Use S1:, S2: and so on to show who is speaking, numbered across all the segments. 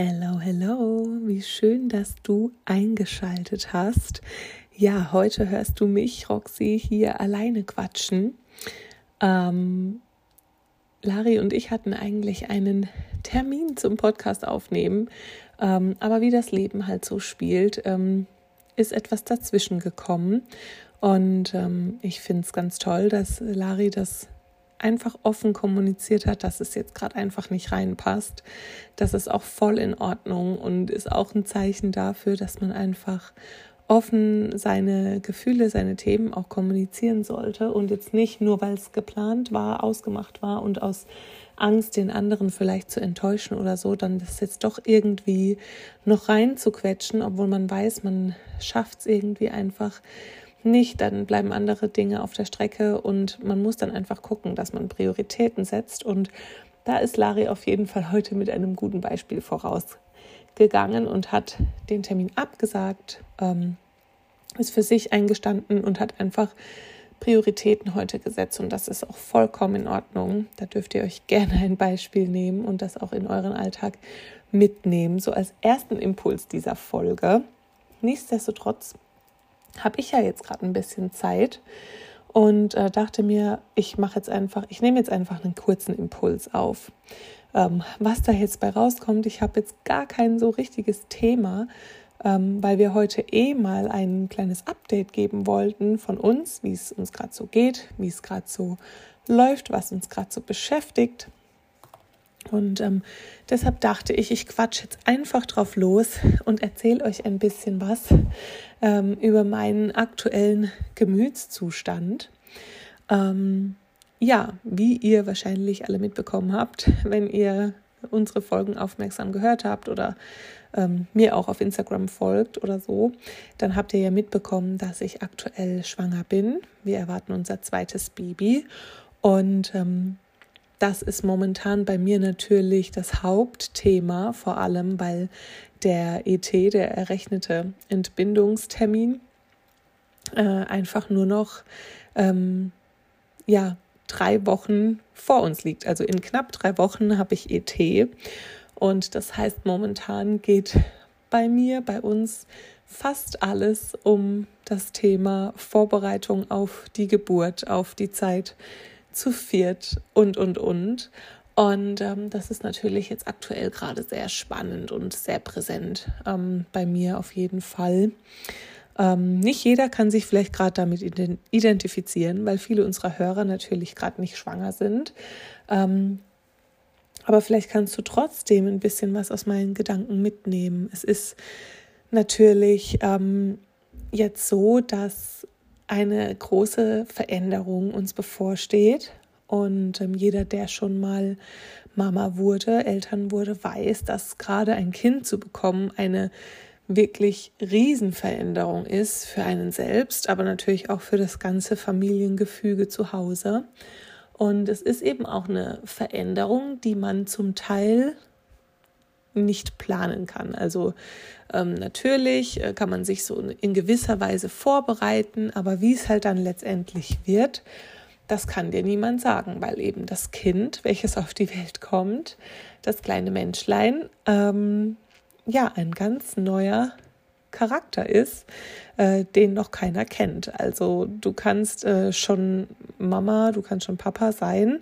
S1: Hello, hello, wie schön, dass du eingeschaltet hast. Ja, heute hörst du mich, Roxy, hier alleine quatschen. Ähm, Lari und ich hatten eigentlich einen Termin zum Podcast aufnehmen, ähm, aber wie das Leben halt so spielt, ähm, ist etwas dazwischen gekommen. Und ähm, ich finde es ganz toll, dass Lari das einfach offen kommuniziert hat, dass es jetzt gerade einfach nicht reinpasst. Das ist auch voll in Ordnung und ist auch ein Zeichen dafür, dass man einfach offen seine Gefühle, seine Themen auch kommunizieren sollte und jetzt nicht nur, weil es geplant war, ausgemacht war und aus Angst, den anderen vielleicht zu enttäuschen oder so, dann das jetzt doch irgendwie noch reinzuquetschen, obwohl man weiß, man schafft es irgendwie einfach nicht, dann bleiben andere Dinge auf der Strecke und man muss dann einfach gucken, dass man Prioritäten setzt. Und da ist Lari auf jeden Fall heute mit einem guten Beispiel vorausgegangen und hat den Termin abgesagt, ähm, ist für sich eingestanden und hat einfach Prioritäten heute gesetzt und das ist auch vollkommen in Ordnung. Da dürft ihr euch gerne ein Beispiel nehmen und das auch in euren Alltag mitnehmen, so als ersten Impuls dieser Folge. Nichtsdestotrotz habe ich ja jetzt gerade ein bisschen Zeit und äh, dachte mir, ich mache jetzt einfach, ich nehme jetzt einfach einen kurzen Impuls auf. Ähm, was da jetzt bei rauskommt, ich habe jetzt gar kein so richtiges Thema, ähm, weil wir heute eh mal ein kleines Update geben wollten von uns, wie es uns gerade so geht, wie es gerade so läuft, was uns gerade so beschäftigt. Und ähm, deshalb dachte ich, ich quatsch jetzt einfach drauf los und erzähle euch ein bisschen was ähm, über meinen aktuellen Gemütszustand. Ähm, ja, wie ihr wahrscheinlich alle mitbekommen habt, wenn ihr unsere Folgen aufmerksam gehört habt oder ähm, mir auch auf Instagram folgt oder so, dann habt ihr ja mitbekommen, dass ich aktuell schwanger bin. Wir erwarten unser zweites Baby und ähm, das ist momentan bei mir natürlich das Hauptthema, vor allem weil der ET, der errechnete Entbindungstermin, äh, einfach nur noch ähm, ja, drei Wochen vor uns liegt. Also in knapp drei Wochen habe ich ET. Und das heißt, momentan geht bei mir, bei uns fast alles um das Thema Vorbereitung auf die Geburt, auf die Zeit zu viert und, und, und. Und ähm, das ist natürlich jetzt aktuell gerade sehr spannend und sehr präsent ähm, bei mir auf jeden Fall. Ähm, nicht jeder kann sich vielleicht gerade damit identifizieren, weil viele unserer Hörer natürlich gerade nicht schwanger sind. Ähm, aber vielleicht kannst du trotzdem ein bisschen was aus meinen Gedanken mitnehmen. Es ist natürlich ähm, jetzt so, dass eine große Veränderung uns bevorsteht. Und ähm, jeder, der schon mal Mama wurde, Eltern wurde, weiß, dass gerade ein Kind zu bekommen eine wirklich Riesenveränderung ist für einen selbst, aber natürlich auch für das ganze Familiengefüge zu Hause. Und es ist eben auch eine Veränderung, die man zum Teil nicht planen kann. Also ähm, natürlich äh, kann man sich so in gewisser Weise vorbereiten, aber wie es halt dann letztendlich wird, das kann dir niemand sagen, weil eben das Kind, welches auf die Welt kommt, das kleine Menschlein, ähm, ja, ein ganz neuer Charakter ist, äh, den noch keiner kennt. Also du kannst äh, schon Mama, du kannst schon Papa sein,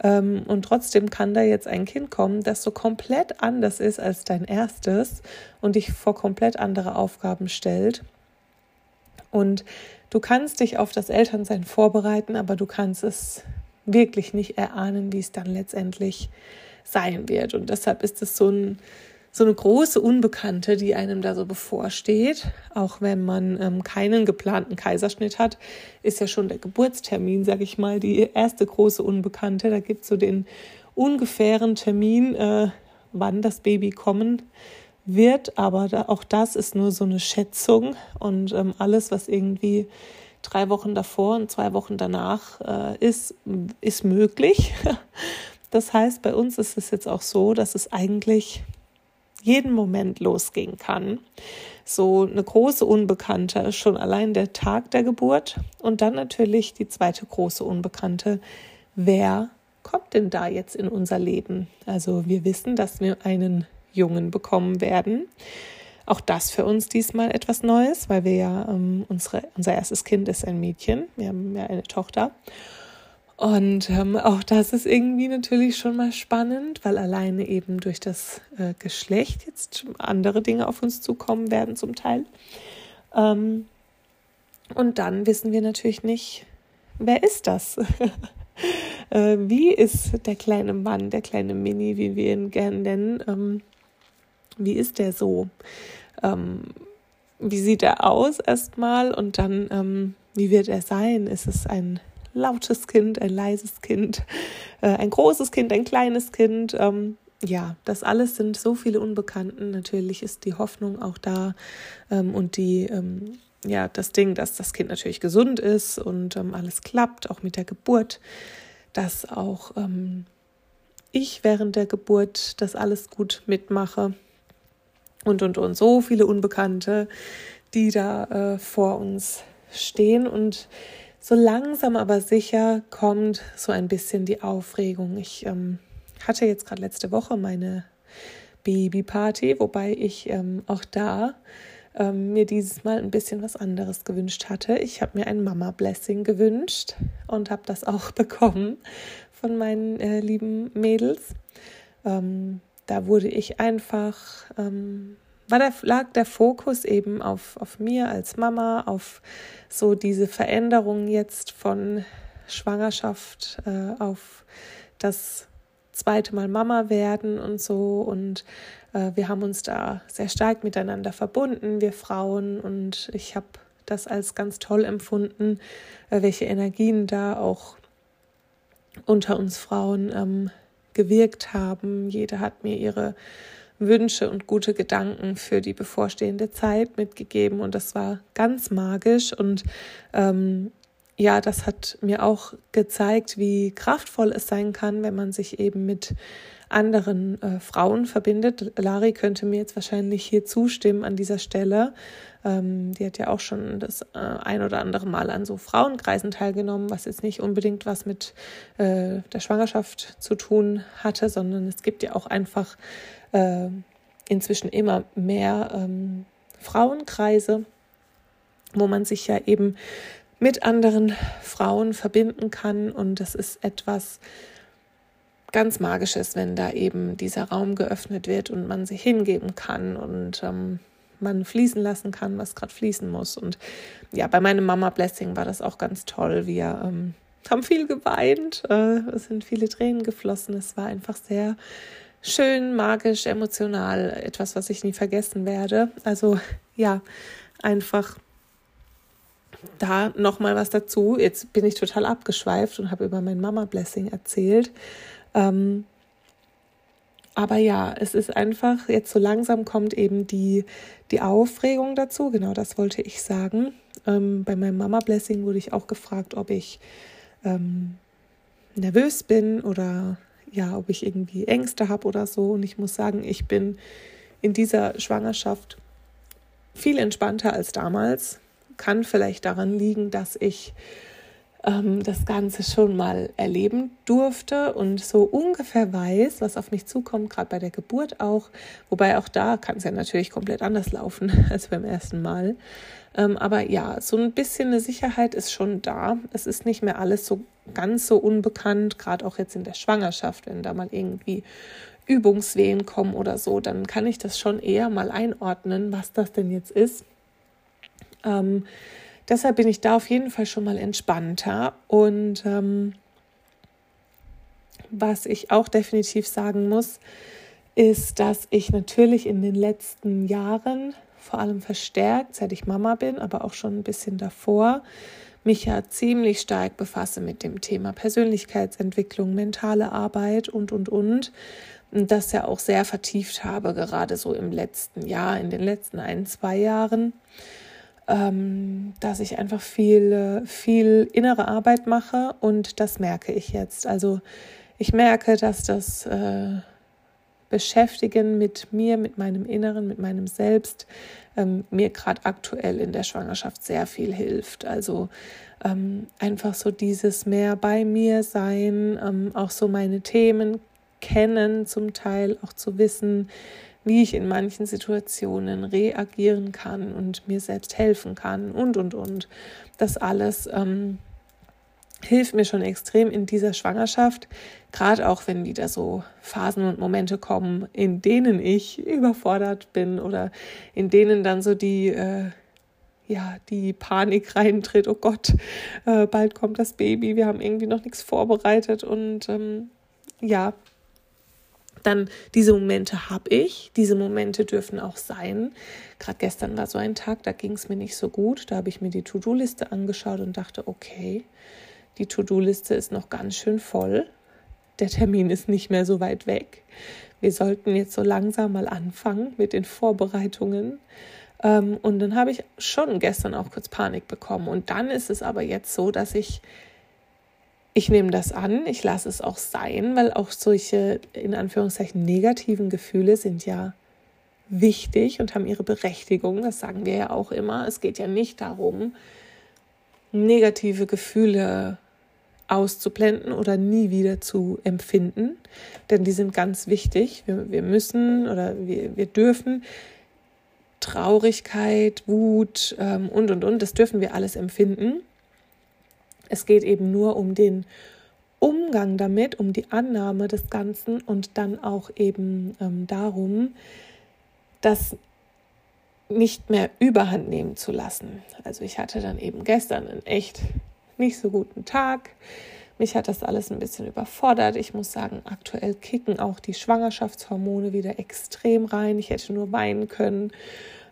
S1: und trotzdem kann da jetzt ein Kind kommen, das so komplett anders ist als dein erstes und dich vor komplett andere Aufgaben stellt. Und du kannst dich auf das Elternsein vorbereiten, aber du kannst es wirklich nicht erahnen, wie es dann letztendlich sein wird. Und deshalb ist es so ein so eine große Unbekannte, die einem da so bevorsteht. Auch wenn man ähm, keinen geplanten Kaiserschnitt hat, ist ja schon der Geburtstermin, sag ich mal, die erste große Unbekannte. Da gibt es so den ungefähren Termin, äh, wann das Baby kommen wird. Aber da, auch das ist nur so eine Schätzung und ähm, alles, was irgendwie drei Wochen davor und zwei Wochen danach äh, ist, ist möglich. Das heißt, bei uns ist es jetzt auch so, dass es eigentlich jeden Moment losgehen kann. So eine große Unbekannte, schon allein der Tag der Geburt und dann natürlich die zweite große Unbekannte. Wer kommt denn da jetzt in unser Leben? Also wir wissen, dass wir einen Jungen bekommen werden. Auch das für uns diesmal etwas Neues, weil wir ja ähm, unsere, unser erstes Kind ist ein Mädchen. Wir haben ja eine Tochter. Und ähm, auch das ist irgendwie natürlich schon mal spannend, weil alleine eben durch das äh, Geschlecht jetzt andere Dinge auf uns zukommen werden zum Teil. Ähm, und dann wissen wir natürlich nicht, wer ist das? äh, wie ist der kleine Mann, der kleine Mini, wie wir ihn gerne nennen? Ähm, wie ist der so? Ähm, wie sieht er aus erstmal und dann, ähm, wie wird er sein? Ist es ein lautes Kind, ein leises Kind, äh, ein großes Kind, ein kleines Kind. Ähm, ja, das alles sind so viele Unbekannten. Natürlich ist die Hoffnung auch da ähm, und die, ähm, ja, das Ding, dass das Kind natürlich gesund ist und alles klappt, auch mit der Geburt, dass auch ich während der Geburt das alles gut mitmache und und und so viele Unbekannte, die da äh, vor uns stehen und so langsam aber sicher kommt so ein bisschen die Aufregung. Ich ähm, hatte jetzt gerade letzte Woche meine Babyparty, wobei ich ähm, auch da ähm, mir dieses Mal ein bisschen was anderes gewünscht hatte. Ich habe mir ein Mama-Blessing gewünscht und habe das auch bekommen von meinen äh, lieben Mädels. Ähm, da wurde ich einfach ähm, war der, lag der Fokus eben auf, auf mir als Mama, auf so diese Veränderung jetzt von Schwangerschaft äh, auf das zweite Mal Mama werden und so. Und äh, wir haben uns da sehr stark miteinander verbunden, wir Frauen. Und ich habe das als ganz toll empfunden, äh, welche Energien da auch unter uns Frauen ähm, gewirkt haben. Jede hat mir ihre Wünsche und gute Gedanken für die bevorstehende Zeit mitgegeben und das war ganz magisch und ähm, ja, das hat mir auch gezeigt, wie kraftvoll es sein kann, wenn man sich eben mit anderen äh, Frauen verbindet. Lari könnte mir jetzt wahrscheinlich hier zustimmen an dieser Stelle. Ähm, die hat ja auch schon das äh, ein oder andere Mal an so Frauenkreisen teilgenommen, was jetzt nicht unbedingt was mit äh, der Schwangerschaft zu tun hatte, sondern es gibt ja auch einfach äh, inzwischen immer mehr ähm, Frauenkreise, wo man sich ja eben mit anderen Frauen verbinden kann. Und das ist etwas ganz Magisches, wenn da eben dieser Raum geöffnet wird und man sich hingeben kann und ähm, man fließen lassen kann, was gerade fließen muss. Und ja, bei meinem Mama Blessing war das auch ganz toll. Wir ähm, haben viel geweint, äh, es sind viele Tränen geflossen. Es war einfach sehr schön, magisch, emotional, etwas, was ich nie vergessen werde. Also ja, einfach da nochmal was dazu. Jetzt bin ich total abgeschweift und habe über mein Mama-Blessing erzählt. Ähm, aber ja, es ist einfach, jetzt so langsam kommt eben die, die Aufregung dazu. Genau das wollte ich sagen. Ähm, bei meinem Mama-Blessing wurde ich auch gefragt, ob ich ähm, nervös bin oder ja, ob ich irgendwie Ängste habe oder so. Und ich muss sagen, ich bin in dieser Schwangerschaft viel entspannter als damals. Kann vielleicht daran liegen, dass ich ähm, das Ganze schon mal erleben durfte und so ungefähr weiß, was auf mich zukommt, gerade bei der Geburt auch. Wobei auch da kann es ja natürlich komplett anders laufen als beim ersten Mal. Ähm, aber ja, so ein bisschen eine Sicherheit ist schon da. Es ist nicht mehr alles so ganz so unbekannt, gerade auch jetzt in der Schwangerschaft, wenn da mal irgendwie Übungswehen kommen oder so, dann kann ich das schon eher mal einordnen, was das denn jetzt ist. Ähm, deshalb bin ich da auf jeden Fall schon mal entspannter. Und ähm, was ich auch definitiv sagen muss, ist, dass ich natürlich in den letzten Jahren, vor allem verstärkt, seit ich Mama bin, aber auch schon ein bisschen davor, mich ja ziemlich stark befasse mit dem Thema Persönlichkeitsentwicklung, mentale Arbeit und, und, und. Und das ja auch sehr vertieft habe, gerade so im letzten Jahr, in den letzten ein, zwei Jahren, ähm, dass ich einfach viel, viel innere Arbeit mache und das merke ich jetzt. Also ich merke, dass das äh, Beschäftigen mit mir, mit meinem Inneren, mit meinem Selbst ähm, mir gerade aktuell in der Schwangerschaft sehr viel hilft. Also ähm, einfach so dieses mehr bei mir sein, ähm, auch so meine Themen kennen, zum Teil auch zu wissen, wie ich in manchen Situationen reagieren kann und mir selbst helfen kann und, und, und. Das alles ähm, hilft mir schon extrem in dieser Schwangerschaft, gerade auch wenn wieder so Phasen und Momente kommen, in denen ich überfordert bin oder in denen dann so die, äh, ja, die Panik reintritt, oh Gott, äh, bald kommt das Baby, wir haben irgendwie noch nichts vorbereitet und ähm, ja, dann diese Momente habe ich, diese Momente dürfen auch sein. Gerade gestern war so ein Tag, da ging es mir nicht so gut. Da habe ich mir die To-Do-Liste angeschaut und dachte, okay, die To-Do-Liste ist noch ganz schön voll. Der Termin ist nicht mehr so weit weg. Wir sollten jetzt so langsam mal anfangen mit den Vorbereitungen. Ähm, und dann habe ich schon gestern auch kurz Panik bekommen. Und dann ist es aber jetzt so, dass ich ich nehme das an, ich lasse es auch sein, weil auch solche in Anführungszeichen negativen Gefühle sind ja wichtig und haben ihre Berechtigung. Das sagen wir ja auch immer. Es geht ja nicht darum, negative Gefühle auszublenden oder nie wieder zu empfinden, denn die sind ganz wichtig. Wir, wir müssen oder wir, wir dürfen Traurigkeit, Wut ähm, und, und, und, das dürfen wir alles empfinden. Es geht eben nur um den Umgang damit, um die Annahme des Ganzen und dann auch eben ähm, darum, das nicht mehr überhand nehmen zu lassen. Also ich hatte dann eben gestern einen echt nicht so guten Tag. Mich hat das alles ein bisschen überfordert. Ich muss sagen, aktuell kicken auch die Schwangerschaftshormone wieder extrem rein. Ich hätte nur weinen können.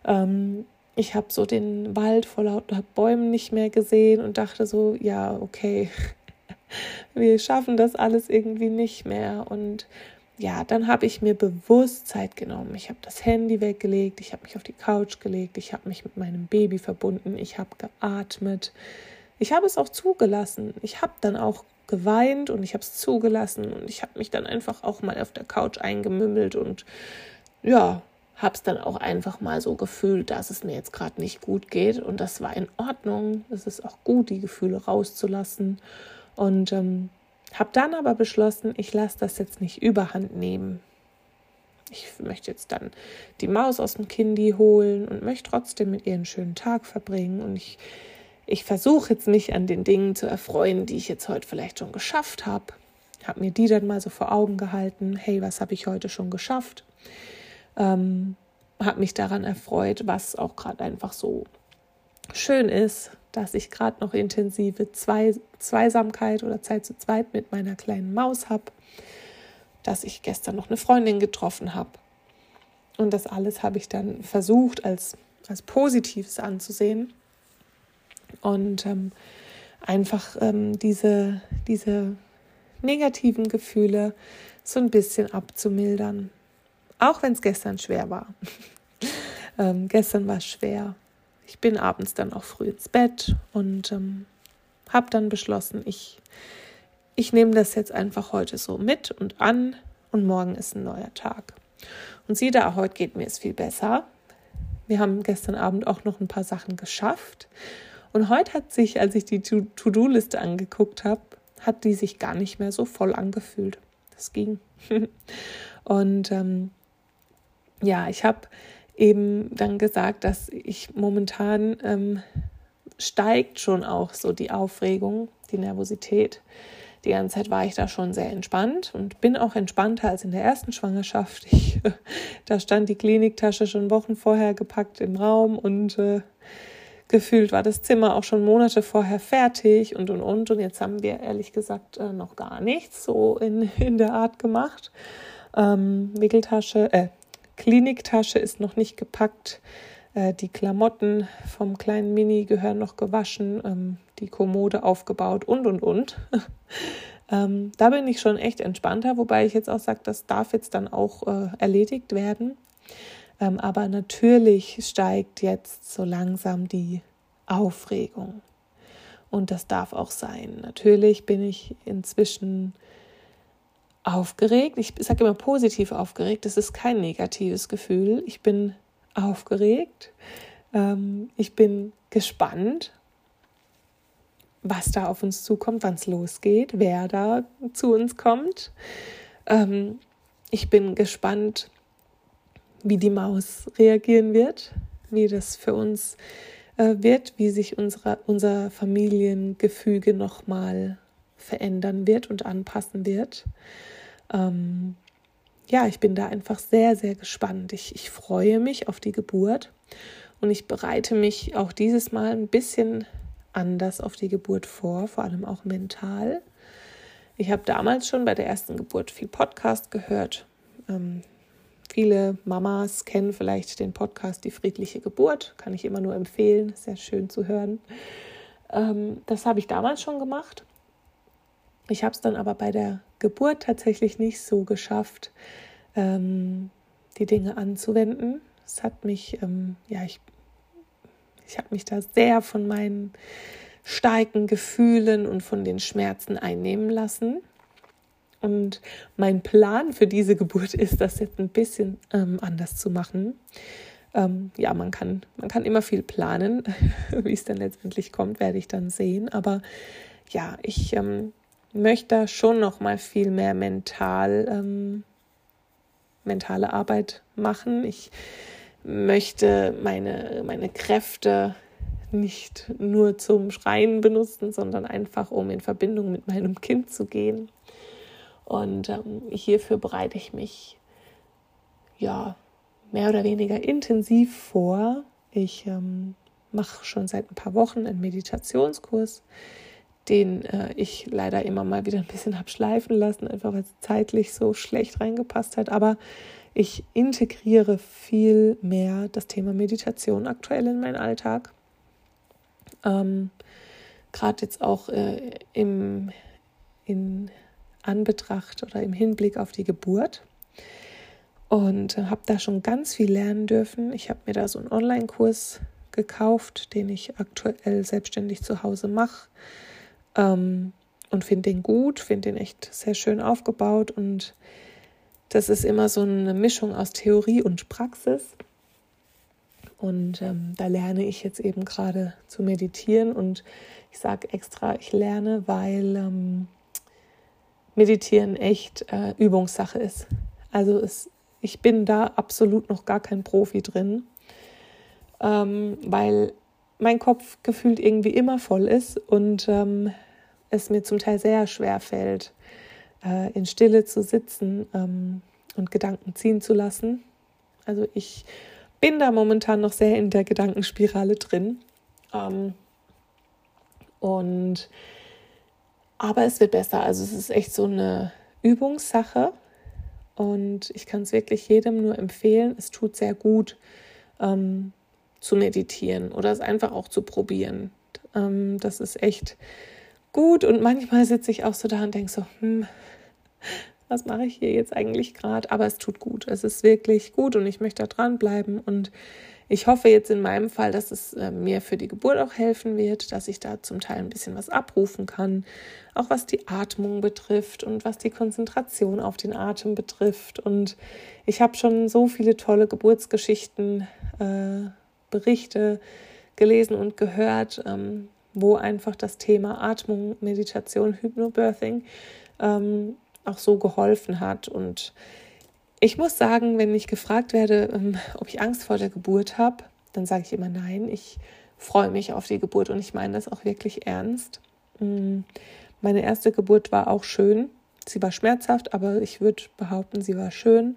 S1: Ähm, ich habe so den Wald vor lauter Bäumen nicht mehr gesehen und dachte so, ja, okay, wir schaffen das alles irgendwie nicht mehr. Und ja, dann habe ich mir bewusst Zeit genommen. Ich habe das Handy weggelegt, ich habe mich auf die Couch gelegt, ich habe mich mit meinem Baby verbunden, ich habe geatmet. Ich habe es auch zugelassen. Ich habe dann auch geweint und ich habe es zugelassen und ich habe mich dann einfach auch mal auf der Couch eingemümmelt und ja, habe es dann auch einfach mal so gefühlt, dass es mir jetzt gerade nicht gut geht. Und das war in Ordnung. Es ist auch gut, die Gefühle rauszulassen. Und ähm, habe dann aber beschlossen, ich lasse das jetzt nicht überhand nehmen. Ich möchte jetzt dann die Maus aus dem Kindi holen und möchte trotzdem mit ihr einen schönen Tag verbringen. Und ich, ich versuche jetzt mich an den Dingen zu erfreuen, die ich jetzt heute vielleicht schon geschafft habe. Habe mir die dann mal so vor Augen gehalten. Hey, was habe ich heute schon geschafft? Ähm, habe mich daran erfreut, was auch gerade einfach so schön ist, dass ich gerade noch intensive Zwei Zweisamkeit oder Zeit zu zweit mit meiner kleinen Maus habe, dass ich gestern noch eine Freundin getroffen habe. Und das alles habe ich dann versucht als, als Positives anzusehen und ähm, einfach ähm, diese, diese negativen Gefühle so ein bisschen abzumildern. Auch wenn es gestern schwer war. ähm, gestern war es schwer. Ich bin abends dann auch früh ins Bett und ähm, habe dann beschlossen, ich, ich nehme das jetzt einfach heute so mit und an und morgen ist ein neuer Tag. Und sieh da, heute geht mir es viel besser. Wir haben gestern Abend auch noch ein paar Sachen geschafft. Und heute hat sich, als ich die To-Do-Liste angeguckt habe, hat die sich gar nicht mehr so voll angefühlt. Das ging. und ähm, ja, ich habe eben dann gesagt, dass ich momentan ähm, steigt schon auch so die Aufregung, die Nervosität. Die ganze Zeit war ich da schon sehr entspannt und bin auch entspannter als in der ersten Schwangerschaft. Ich, da stand die Kliniktasche schon Wochen vorher gepackt im Raum und äh, gefühlt war das Zimmer auch schon Monate vorher fertig und und und. Und jetzt haben wir ehrlich gesagt äh, noch gar nichts so in, in der Art gemacht. Ähm, Wickeltasche, äh, Kliniktasche ist noch nicht gepackt. Äh, die Klamotten vom kleinen Mini gehören noch gewaschen, ähm, die Kommode aufgebaut und und und. ähm, da bin ich schon echt entspannter, wobei ich jetzt auch sage, das darf jetzt dann auch äh, erledigt werden. Ähm, aber natürlich steigt jetzt so langsam die Aufregung. Und das darf auch sein. Natürlich bin ich inzwischen aufgeregt. Ich sage immer positiv aufgeregt. Das ist kein negatives Gefühl. Ich bin aufgeregt. Ähm, ich bin gespannt, was da auf uns zukommt, wann es losgeht, wer da zu uns kommt. Ähm, ich bin gespannt, wie die Maus reagieren wird, wie das für uns äh, wird, wie sich unsere, unser Familiengefüge nochmal verändern wird und anpassen wird. Ähm, ja, ich bin da einfach sehr, sehr gespannt. Ich, ich freue mich auf die Geburt und ich bereite mich auch dieses Mal ein bisschen anders auf die Geburt vor, vor allem auch mental. Ich habe damals schon bei der ersten Geburt viel Podcast gehört. Ähm, viele Mamas kennen vielleicht den Podcast Die friedliche Geburt, kann ich immer nur empfehlen, sehr schön zu hören. Ähm, das habe ich damals schon gemacht. Ich habe es dann aber bei der Geburt tatsächlich nicht so geschafft, ähm, die Dinge anzuwenden. Es hat mich, ähm, ja, ich, ich habe mich da sehr von meinen starken Gefühlen und von den Schmerzen einnehmen lassen. Und mein Plan für diese Geburt ist, das jetzt ein bisschen ähm, anders zu machen. Ähm, ja, man kann, man kann immer viel planen. Wie es dann letztendlich kommt, werde ich dann sehen. Aber ja, ich ähm, möchte schon noch mal viel mehr mental ähm, mentale Arbeit machen. Ich möchte meine, meine Kräfte nicht nur zum Schreien benutzen, sondern einfach, um in Verbindung mit meinem Kind zu gehen. Und ähm, hierfür bereite ich mich ja mehr oder weniger intensiv vor. Ich ähm, mache schon seit ein paar Wochen einen Meditationskurs den äh, ich leider immer mal wieder ein bisschen habe schleifen lassen, einfach weil es zeitlich so schlecht reingepasst hat. Aber ich integriere viel mehr das Thema Meditation aktuell in meinen Alltag. Ähm, Gerade jetzt auch äh, im, in Anbetracht oder im Hinblick auf die Geburt. Und äh, habe da schon ganz viel lernen dürfen. Ich habe mir da so einen Online-Kurs gekauft, den ich aktuell selbstständig zu Hause mache ähm, und finde den gut, finde den echt sehr schön aufgebaut und das ist immer so eine Mischung aus Theorie und Praxis. Und ähm, da lerne ich jetzt eben gerade zu meditieren und ich sage extra, ich lerne, weil ähm, Meditieren echt äh, Übungssache ist. Also es, ich bin da absolut noch gar kein Profi drin, ähm, weil mein Kopf gefühlt irgendwie immer voll ist und ähm, es mir zum Teil sehr schwer fällt, äh, in Stille zu sitzen ähm, und Gedanken ziehen zu lassen. Also ich bin da momentan noch sehr in der Gedankenspirale drin. Ähm, und aber es wird besser. Also es ist echt so eine Übungssache. Und ich kann es wirklich jedem nur empfehlen. Es tut sehr gut, ähm, zu meditieren oder es einfach auch zu probieren. Ähm, das ist echt gut und manchmal sitze ich auch so da und denke so, hm, was mache ich hier jetzt eigentlich gerade? Aber es tut gut. Es ist wirklich gut und ich möchte da dranbleiben und ich hoffe jetzt in meinem Fall, dass es äh, mir für die Geburt auch helfen wird, dass ich da zum Teil ein bisschen was abrufen kann, auch was die Atmung betrifft und was die Konzentration auf den Atem betrifft. Und ich habe schon so viele tolle Geburtsgeschichten äh, Berichte gelesen und gehört, ähm, wo einfach das Thema Atmung, Meditation, Hypnobirthing ähm, auch so geholfen hat. Und ich muss sagen, wenn ich gefragt werde, ähm, ob ich Angst vor der Geburt habe, dann sage ich immer nein. Ich freue mich auf die Geburt und ich meine das auch wirklich ernst. Mm, meine erste Geburt war auch schön. Sie war schmerzhaft, aber ich würde behaupten, sie war schön.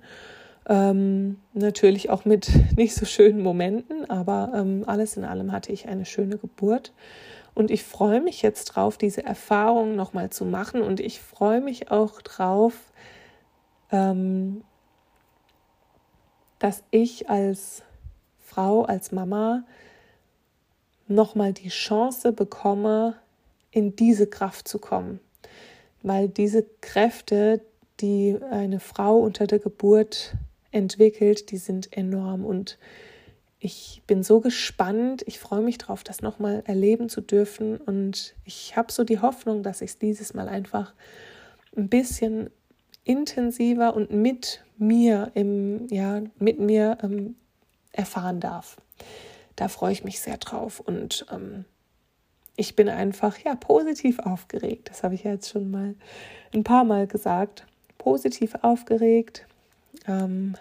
S1: Ähm, natürlich auch mit nicht so schönen Momenten, aber ähm, alles in allem hatte ich eine schöne Geburt. Und ich freue mich jetzt drauf, diese Erfahrung nochmal zu machen. Und ich freue mich auch drauf, ähm, dass ich als Frau, als Mama nochmal die Chance bekomme, in diese Kraft zu kommen. Weil diese Kräfte, die eine Frau unter der Geburt entwickelt, die sind enorm und ich bin so gespannt. Ich freue mich darauf, das nochmal erleben zu dürfen. Und ich habe so die Hoffnung, dass ich es dieses Mal einfach ein bisschen intensiver und mit mir im, ja, mit mir ähm, erfahren darf. Da freue ich mich sehr drauf. Und ähm, ich bin einfach ja positiv aufgeregt. Das habe ich ja jetzt schon mal ein paar Mal gesagt. Positiv aufgeregt. Ähm,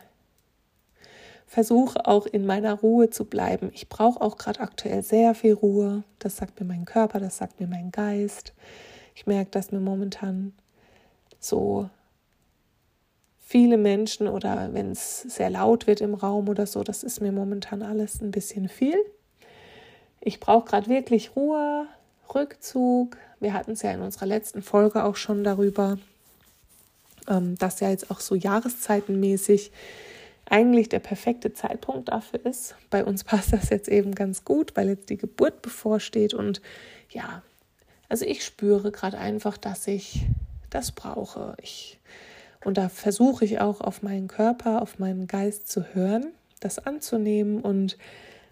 S1: versuche auch in meiner Ruhe zu bleiben. Ich brauche auch gerade aktuell sehr viel Ruhe. Das sagt mir mein Körper, das sagt mir mein Geist. Ich merke, dass mir momentan so viele Menschen oder wenn es sehr laut wird im Raum oder so, das ist mir momentan alles ein bisschen viel. Ich brauche gerade wirklich Ruhe, Rückzug. Wir hatten es ja in unserer letzten Folge auch schon darüber, ähm, dass ja jetzt auch so jahreszeitenmäßig eigentlich der perfekte Zeitpunkt dafür ist. Bei uns passt das jetzt eben ganz gut, weil jetzt die Geburt bevorsteht und ja, also ich spüre gerade einfach, dass ich das brauche. Ich, und da versuche ich auch auf meinen Körper, auf meinen Geist zu hören, das anzunehmen und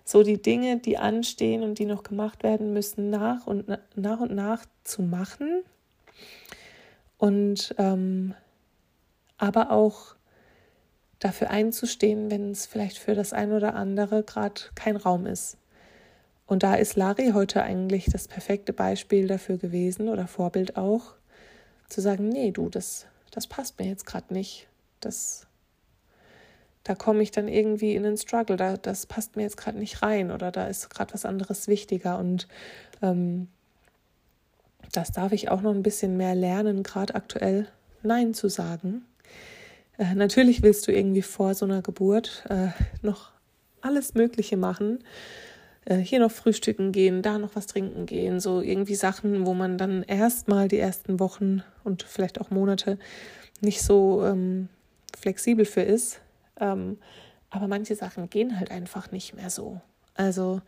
S1: so die Dinge, die anstehen und die noch gemacht werden müssen, nach und nach und nach zu machen. Und ähm, aber auch dafür einzustehen, wenn es vielleicht für das ein oder andere gerade kein Raum ist. Und da ist Lari heute eigentlich das perfekte Beispiel dafür gewesen oder Vorbild auch, zu sagen, nee, du, das, das passt mir jetzt gerade nicht. Das, da komme ich dann irgendwie in den Struggle, da, das passt mir jetzt gerade nicht rein oder da ist gerade was anderes wichtiger. Und ähm, das darf ich auch noch ein bisschen mehr lernen, gerade aktuell Nein zu sagen äh, natürlich willst du irgendwie vor so einer Geburt äh, noch alles Mögliche machen. Äh, hier noch frühstücken gehen, da noch was trinken gehen, so irgendwie Sachen, wo man dann erstmal die ersten Wochen und vielleicht auch Monate nicht so ähm, flexibel für ist. Ähm, aber manche Sachen gehen halt einfach nicht mehr so. Also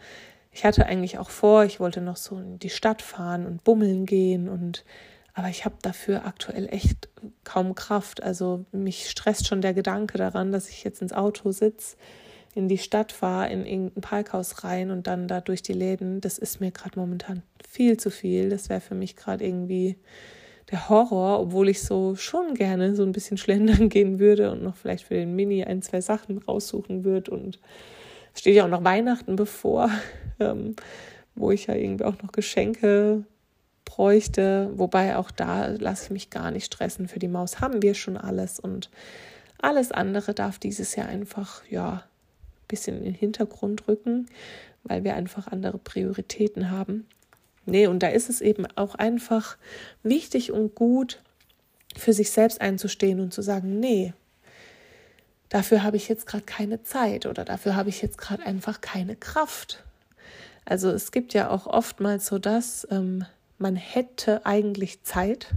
S1: ich hatte eigentlich auch vor, ich wollte noch so in die Stadt fahren und bummeln gehen und aber ich habe dafür aktuell echt kaum Kraft. Also mich stresst schon der Gedanke daran, dass ich jetzt ins Auto sitze, in die Stadt fahre, in irgendein Parkhaus rein und dann da durch die Läden. Das ist mir gerade momentan viel zu viel. Das wäre für mich gerade irgendwie der Horror, obwohl ich so schon gerne so ein bisschen schlendern gehen würde und noch vielleicht für den Mini ein, zwei Sachen raussuchen würde. Und es steht ja auch noch Weihnachten bevor, ähm, wo ich ja irgendwie auch noch Geschenke bräuchte. Wobei auch da lasse ich mich gar nicht stressen. Für die Maus haben wir schon alles und alles andere darf dieses Jahr einfach, ja, ein bisschen in den Hintergrund rücken, weil wir einfach andere Prioritäten haben. Nee, und da ist es eben auch einfach wichtig und gut, für sich selbst einzustehen und zu sagen, nee, dafür habe ich jetzt gerade keine Zeit oder dafür habe ich jetzt gerade einfach keine Kraft. Also es gibt ja auch oftmals so das, ähm, man hätte eigentlich Zeit,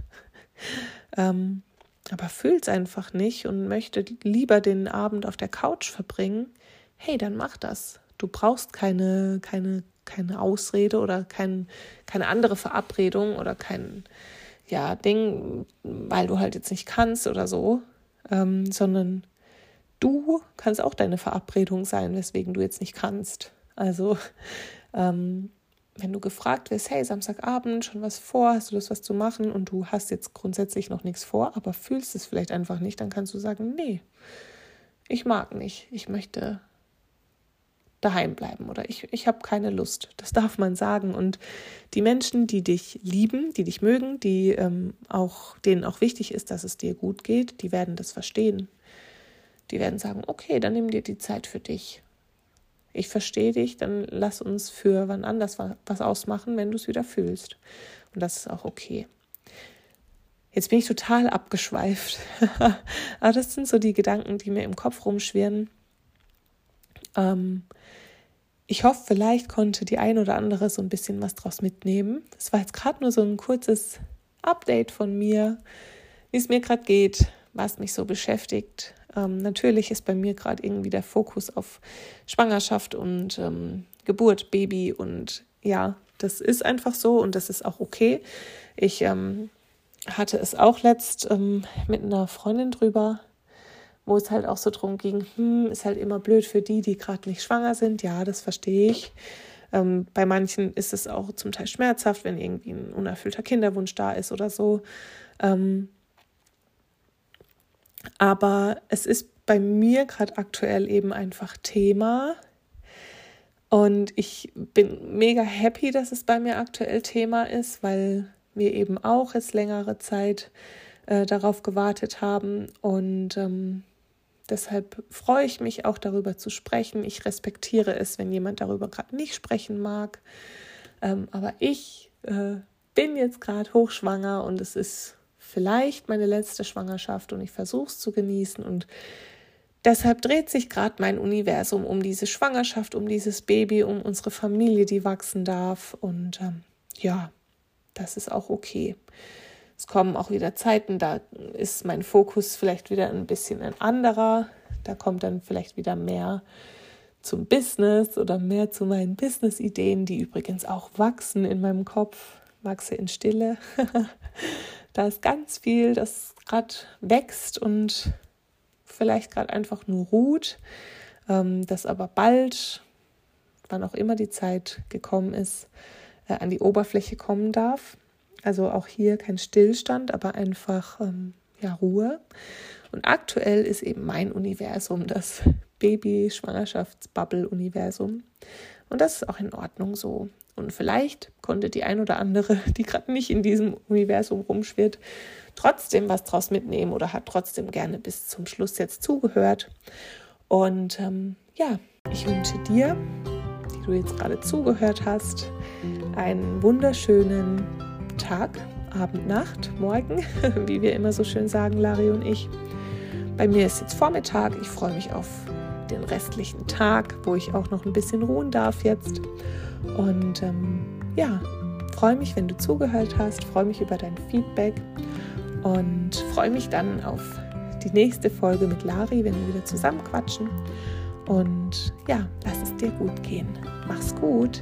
S1: ähm, aber fühlt es einfach nicht und möchte lieber den Abend auf der Couch verbringen, hey, dann mach das. Du brauchst keine, keine, keine Ausrede oder kein, keine andere Verabredung oder kein ja, Ding, weil du halt jetzt nicht kannst oder so, ähm, sondern du kannst auch deine Verabredung sein, weswegen du jetzt nicht kannst. Also ähm, wenn du gefragt wirst, hey, Samstagabend, schon was vor, hast du Lust, was zu machen und du hast jetzt grundsätzlich noch nichts vor, aber fühlst es vielleicht einfach nicht, dann kannst du sagen, nee, ich mag nicht, ich möchte daheim bleiben oder ich, ich habe keine Lust. Das darf man sagen. Und die Menschen, die dich lieben, die dich mögen, die ähm, auch, denen auch wichtig ist, dass es dir gut geht, die werden das verstehen. Die werden sagen, okay, dann nimm dir die Zeit für dich. Ich verstehe dich, dann lass uns für wann anders was ausmachen, wenn du es wieder fühlst. Und das ist auch okay. Jetzt bin ich total abgeschweift. Aber das sind so die Gedanken, die mir im Kopf rumschwirren. Ähm, ich hoffe, vielleicht konnte die ein oder andere so ein bisschen was draus mitnehmen. Das war jetzt gerade nur so ein kurzes Update von mir, wie es mir gerade geht, was mich so beschäftigt. Ähm, natürlich ist bei mir gerade irgendwie der Fokus auf Schwangerschaft und ähm, Geburt, Baby und ja, das ist einfach so und das ist auch okay. Ich ähm, hatte es auch letzt ähm, mit einer Freundin drüber, wo es halt auch so drum ging, hm, ist halt immer blöd für die, die gerade nicht schwanger sind. Ja, das verstehe ich. Ähm, bei manchen ist es auch zum Teil schmerzhaft, wenn irgendwie ein unerfüllter Kinderwunsch da ist oder so. Ähm, aber es ist bei mir gerade aktuell eben einfach Thema. Und ich bin mega happy, dass es bei mir aktuell Thema ist, weil wir eben auch jetzt längere Zeit äh, darauf gewartet haben. Und ähm, deshalb freue ich mich auch darüber zu sprechen. Ich respektiere es, wenn jemand darüber gerade nicht sprechen mag. Ähm, aber ich äh, bin jetzt gerade hochschwanger und es ist vielleicht meine letzte Schwangerschaft und ich versuche es zu genießen und deshalb dreht sich gerade mein Universum um diese Schwangerschaft, um dieses Baby, um unsere Familie, die wachsen darf und ähm, ja, das ist auch okay. Es kommen auch wieder Zeiten, da ist mein Fokus vielleicht wieder ein bisschen ein anderer. Da kommt dann vielleicht wieder mehr zum Business oder mehr zu meinen Business-Ideen, die übrigens auch wachsen in meinem Kopf, wachse in Stille. Da ist ganz viel, das gerade wächst und vielleicht gerade einfach nur ruht, ähm, das aber bald, wann auch immer die Zeit gekommen ist, äh, an die Oberfläche kommen darf. Also auch hier kein Stillstand, aber einfach ähm, ja, Ruhe. Und aktuell ist eben mein Universum das Baby-Schwangerschafts-Bubble-Universum. Und das ist auch in Ordnung so. Und vielleicht konnte die ein oder andere, die gerade nicht in diesem Universum rumschwirrt, trotzdem was draus mitnehmen oder hat trotzdem gerne bis zum Schluss jetzt zugehört. Und ähm, ja, ich wünsche dir, die du jetzt gerade zugehört hast, einen wunderschönen Tag, Abend, Nacht, Morgen, wie wir immer so schön sagen, Lari und ich. Bei mir ist jetzt Vormittag. Ich freue mich auf den restlichen Tag, wo ich auch noch ein bisschen ruhen darf jetzt. Und ähm, ja, freue mich, wenn du zugehört hast, freue mich über dein Feedback und freue mich dann auf die nächste Folge mit Lari, wenn wir wieder zusammen quatschen. Und ja, lass es dir gut gehen. Mach's gut.